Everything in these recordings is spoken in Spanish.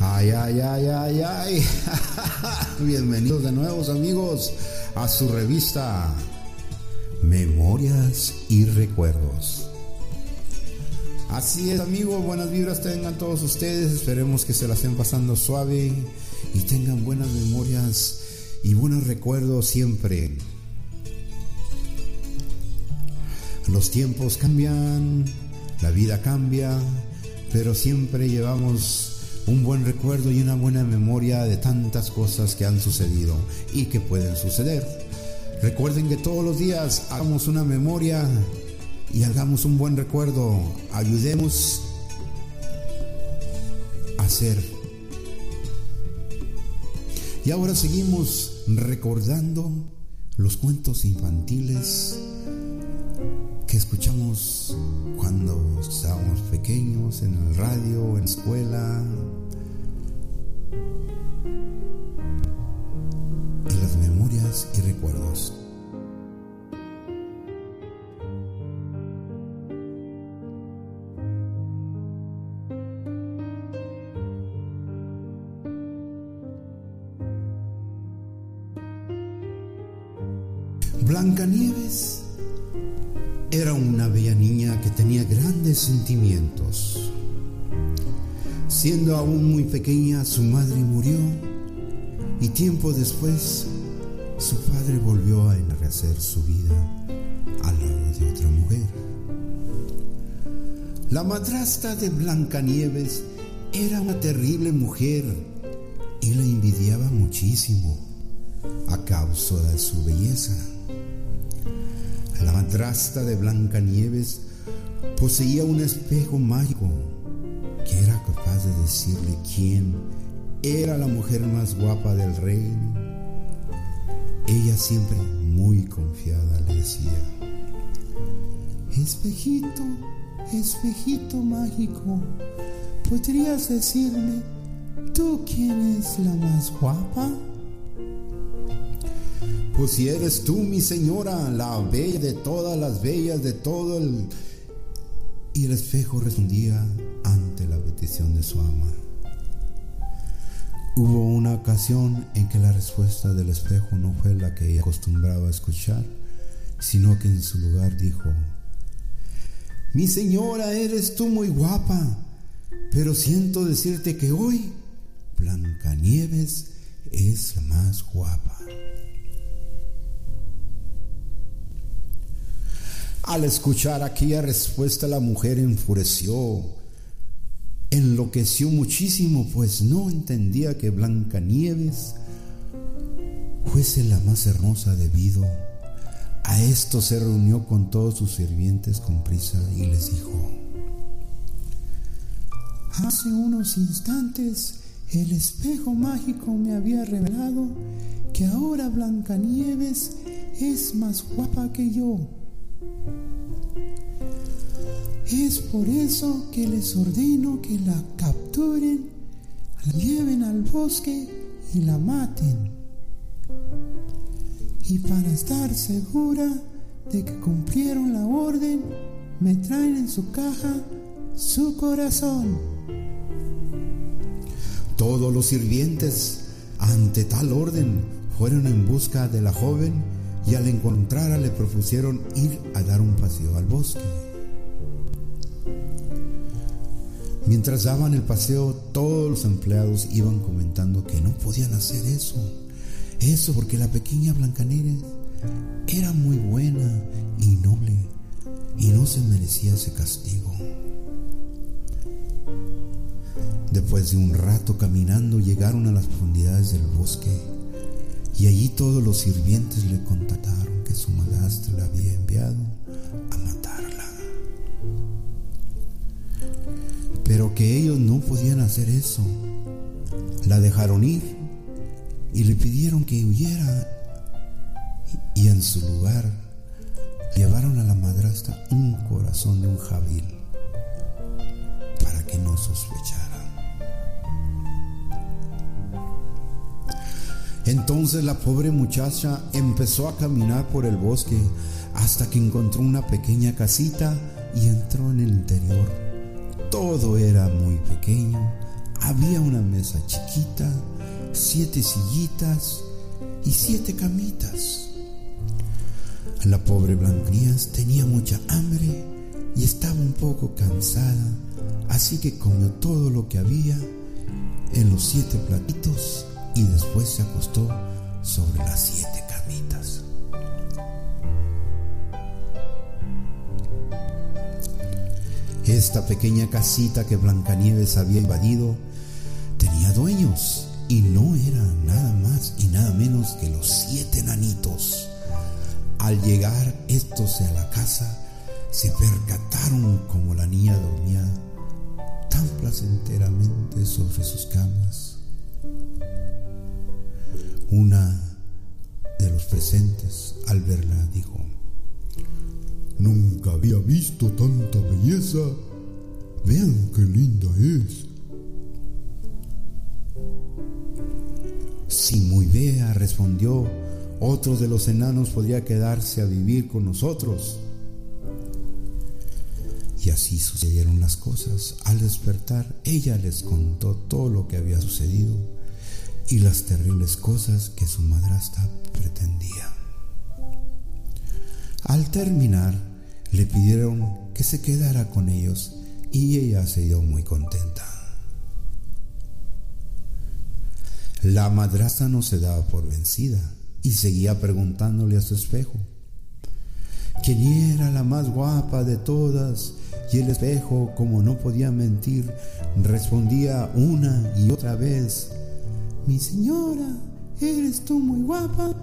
Ay, ay, ay, ay, ay. Bienvenidos de nuevo amigos a su revista Memorias y Recuerdos. Así es amigos, buenas vibras tengan todos ustedes, esperemos que se la estén pasando suave y tengan buenas memorias y buenos recuerdos siempre. Los tiempos cambian, la vida cambia, pero siempre llevamos un buen recuerdo y una buena memoria de tantas cosas que han sucedido y que pueden suceder. Recuerden que todos los días hagamos una memoria y hagamos un buen recuerdo. Ayudemos a hacer. Y ahora seguimos recordando los cuentos infantiles que escuchamos cuando estábamos pequeños en el radio, en la escuela. Y las memorias y recuerdos. Blancanieves era una bella niña que tenía grandes sentimientos. Siendo aún muy pequeña, su madre murió y tiempo después su padre volvió a enrarecer su vida al lado de otra mujer. La madrastra de Blancanieves era una terrible mujer y la envidiaba muchísimo a causa de su belleza. La madrastra de Blancanieves poseía un espejo mágico que era capaz de decirle quién era la mujer más guapa del reino. Ella siempre muy confiada le decía, Espejito, espejito mágico, ¿podrías decirme tú quién es la más guapa? Pues si eres tú, mi señora, la bella de todas las bellas, de todo el... Y el espejo respondía ante la petición de su ama. Hubo una ocasión en que la respuesta del espejo no fue la que ella acostumbraba a escuchar, sino que en su lugar dijo, Mi señora, eres tú muy guapa, pero siento decirte que hoy Blancanieves es la más guapa. Al escuchar aquella respuesta la mujer enfureció, enloqueció muchísimo, pues no entendía que Blancanieves fuese la más hermosa debido a esto se reunió con todos sus sirvientes con prisa y les dijo, Hace unos instantes el espejo mágico me había revelado que ahora Blancanieves es más guapa que yo. Es por eso que les ordeno que la capturen, la lleven al bosque y la maten. Y para estar segura de que cumplieron la orden, me traen en su caja su corazón. Todos los sirvientes, ante tal orden, fueron en busca de la joven y al encontrarla le propusieron ir a dar un paseo al bosque. Mientras daban el paseo, todos los empleados iban comentando que no podían hacer eso. Eso porque la pequeña Blancanieves era muy buena y noble y no se merecía ese castigo. Después de un rato caminando llegaron a las profundidades del bosque y allí todos los sirvientes le contataron que su madrastra le había enviado Pero que ellos no podían hacer eso. La dejaron ir y le pidieron que huyera y en su lugar llevaron a la madrastra un corazón de un jabil para que no sospechara. Entonces la pobre muchacha empezó a caminar por el bosque hasta que encontró una pequeña casita y entró en el interior. Todo era muy pequeño, había una mesa chiquita, siete sillitas y siete camitas. La pobre Blancanieves tenía mucha hambre y estaba un poco cansada, así que comió todo lo que había en los siete platitos y después se acostó sobre las siete Esta pequeña casita que Blancanieves había invadido tenía dueños y no era nada más y nada menos que los siete nanitos. Al llegar estos a la casa, se percataron como la niña dormía tan placenteramente sobre sus camas. Una de los presentes, al verla, dijo, Nunca había visto tanta belleza. Vean qué linda es. Si muy bella, respondió, otro de los enanos podría quedarse a vivir con nosotros. Y así sucedieron las cosas. Al despertar, ella les contó todo lo que había sucedido y las terribles cosas que su madrastra pretendía. Al terminar, le pidieron que se quedara con ellos y ella se dio muy contenta. La madrastra no se daba por vencida y seguía preguntándole a su espejo. Quién era la más guapa de todas y el espejo, como no podía mentir, respondía una y otra vez, mi señora, eres tú muy guapa,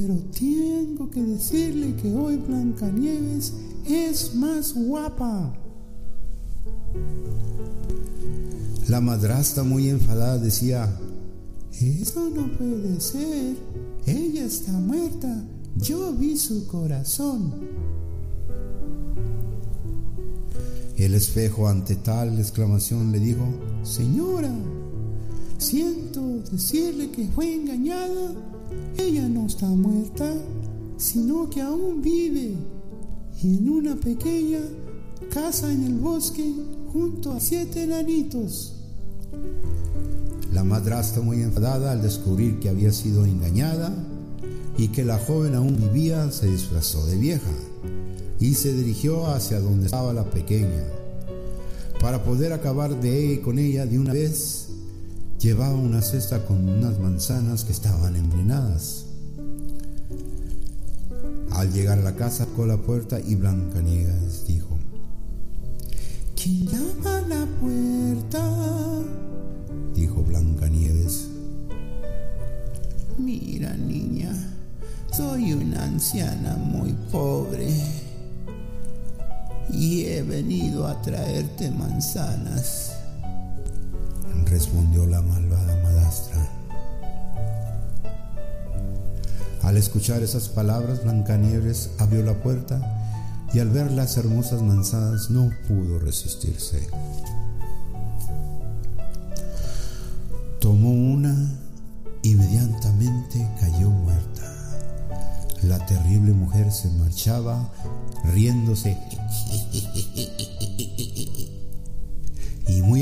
pero tengo que decirle que hoy Blancanieves es más guapa. La madrastra muy enfadada decía, eso no puede ser, ella está muerta, yo vi su corazón. El espejo ante tal exclamación le dijo, Señora, siento decirle que fue engañada, ella no está muerta, sino que aún vive y en una pequeña casa en el bosque junto a siete enanitos. La madrastra muy enfadada al descubrir que había sido engañada y que la joven aún vivía, se disfrazó de vieja y se dirigió hacia donde estaba la pequeña. Para poder acabar de con ella de una vez, llevaba una cesta con unas manzanas que estaban envenenadas. Al llegar a la casa, tocó la puerta y Blancanieves dijo: ¿Quién llama a la puerta? Dijo Blancanieves. Mira, niña, soy una anciana muy pobre y he venido a traerte manzanas, respondió la malvada madrastra. Al escuchar esas palabras, Blancanieves abrió la puerta y al ver las hermosas manzanas no pudo resistirse. Tomó una, inmediatamente cayó muerta. La terrible mujer se marchaba riéndose y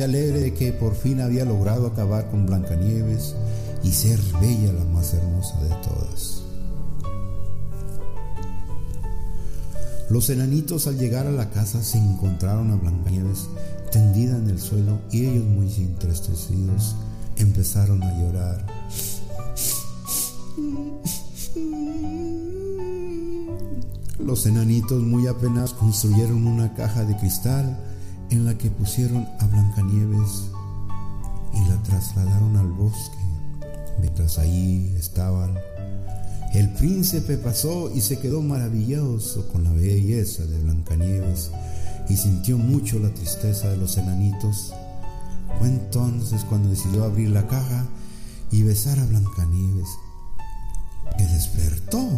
alegre de que por fin había logrado acabar con Blancanieves y ser bella la más hermosa de todas. Los enanitos al llegar a la casa se encontraron a Blancanieves tendida en el suelo y ellos muy entristecidos empezaron a llorar. Los enanitos muy apenas construyeron una caja de cristal en la que pusieron a Blancanieves y la trasladaron al bosque. Mientras ahí estaban el príncipe pasó y se quedó maravilloso con la belleza de Blancanieves y sintió mucho la tristeza de los enanitos. Fue entonces cuando decidió abrir la caja y besar a Blancanieves, que despertó.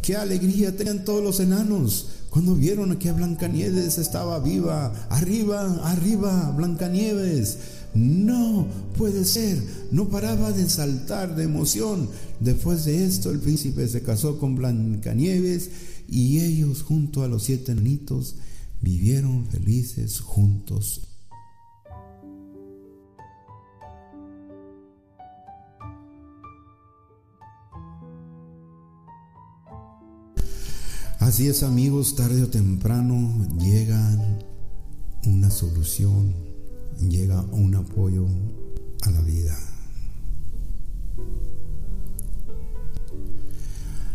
¡Qué alegría tenían todos los enanos! Cuando vieron que Blancanieves estaba viva, arriba, arriba, Blancanieves, no puede ser, no paraba de saltar de emoción. Después de esto, el príncipe se casó con Blancanieves y ellos, junto a los siete niños, vivieron felices juntos Así es amigos, tarde o temprano llega una solución, llega un apoyo a la vida.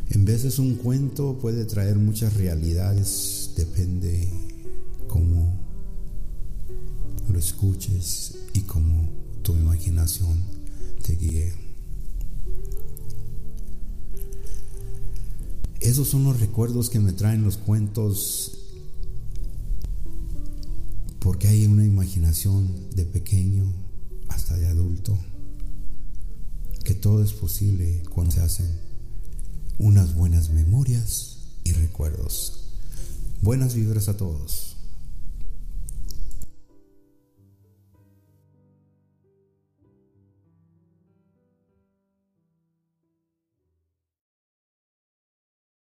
En veces un cuento puede traer muchas realidades, depende cómo lo escuches y cómo tu imaginación te guíe. Esos son los recuerdos que me traen los cuentos porque hay una imaginación de pequeño hasta de adulto, que todo es posible cuando se hacen unas buenas memorias y recuerdos. Buenas vibras a todos.